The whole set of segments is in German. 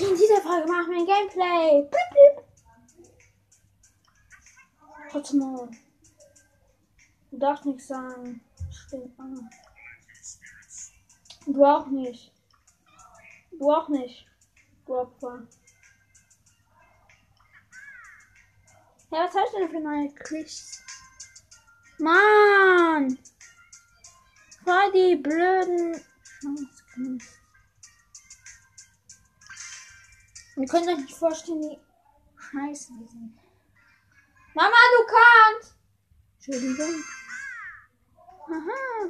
In dieser Folge machen wir ein Gameplay. Blip, blip. Warte mal. Du darfst nichts sagen. Stimmt. Du auch nicht. Du auch nicht. Du Opfer. Ja, was hast du denn für neue Quiz? Mann! Voll die blöden. Ihr könnt euch nicht vorstellen, wie scheiße die sind. Mama, du kannst! Entschuldigung. Aha.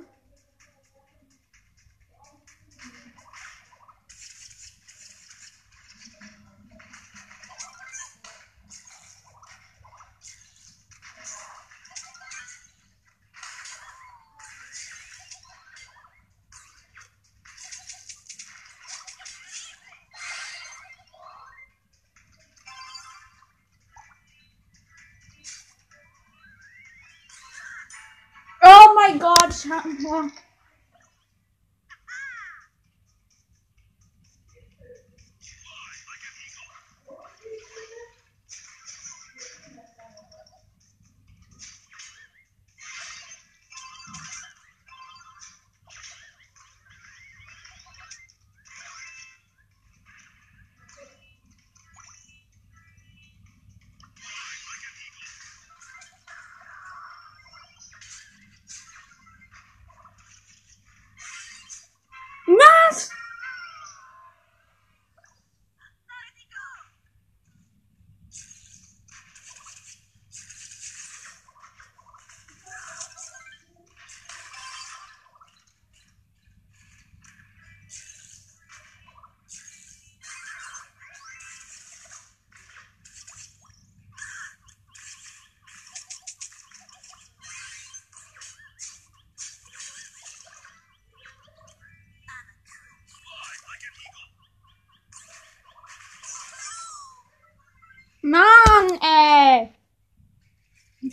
Mein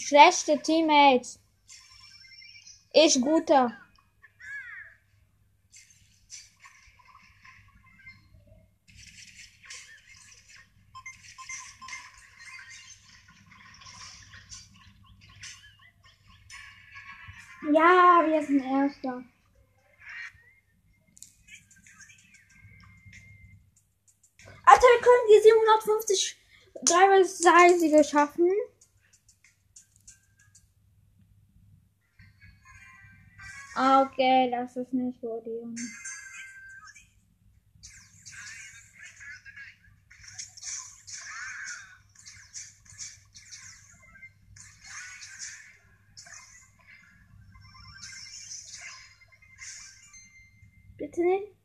Schlechte Teammates. Ich guter. Ja, wir sind Erster. Alter, wir können die 750 dreimal schaffen. Okay, das ist nicht Podium. Bitte nicht.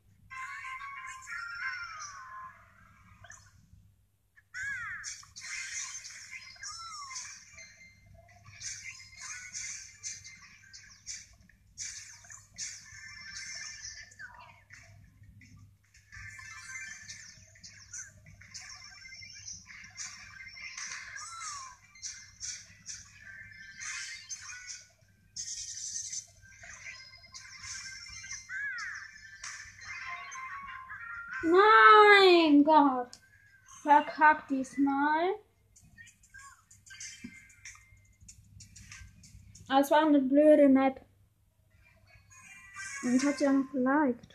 Mein Gott. Verkackt diesmal. Aber es war eine blöde Map. Und ich hatte ja noch geliked.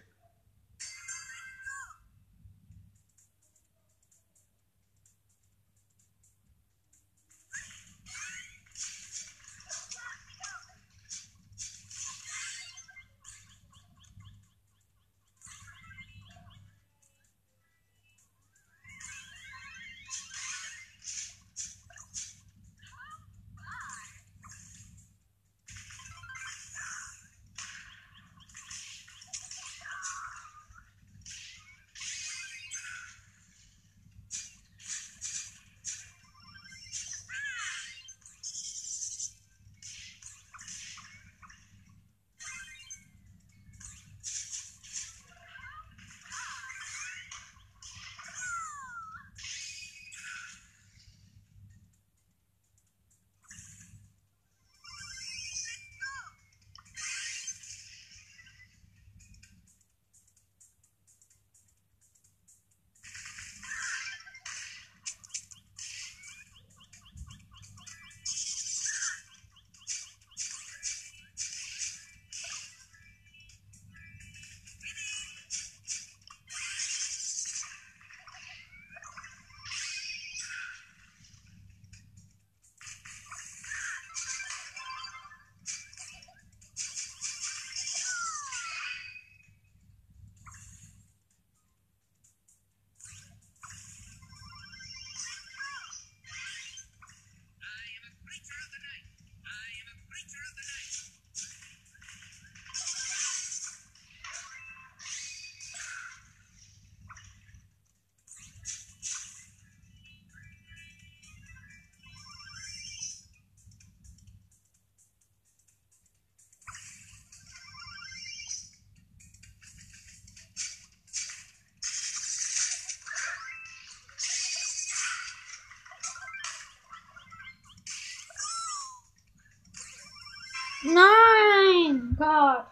Nein! Gott!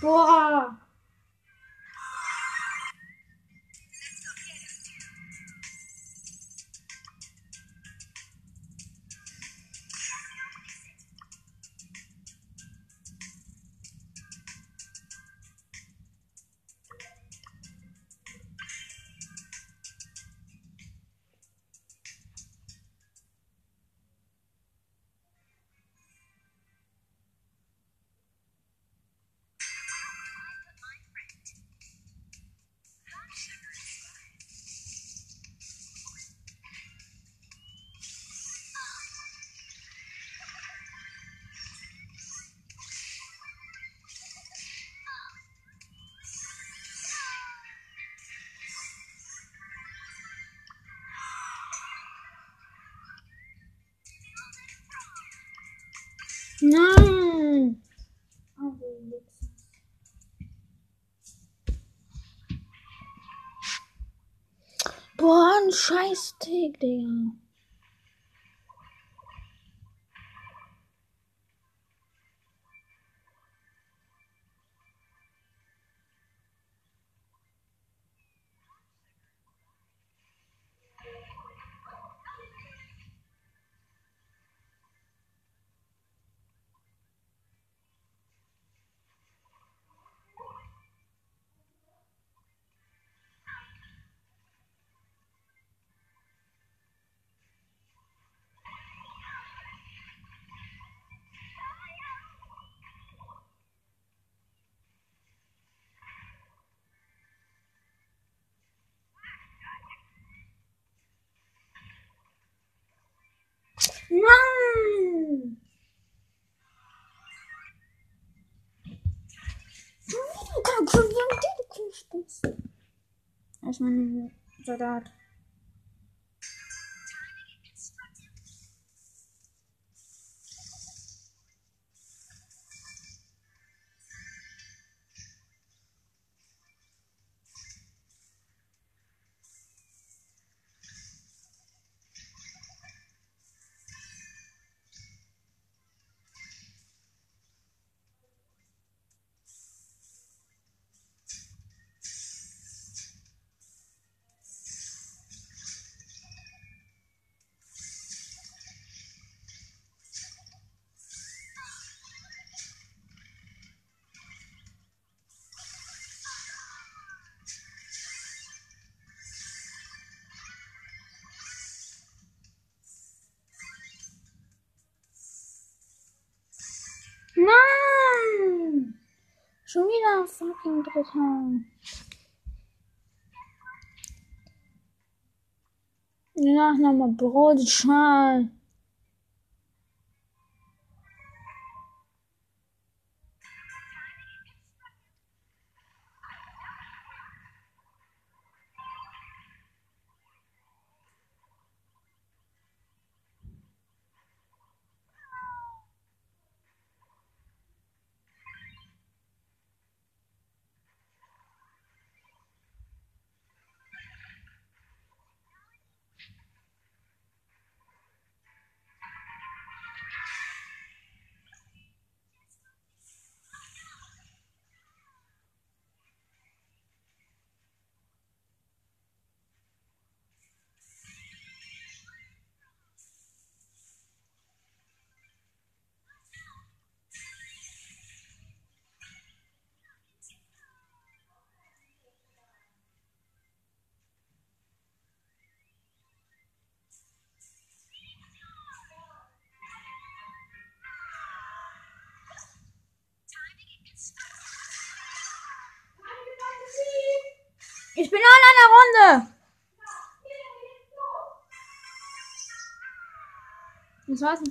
Boah! Boah, ein Scheiß-Tick, Digga. Erstmal ein Soldat. Fucking Dritter. Ja, nochmal Brotschal. Auch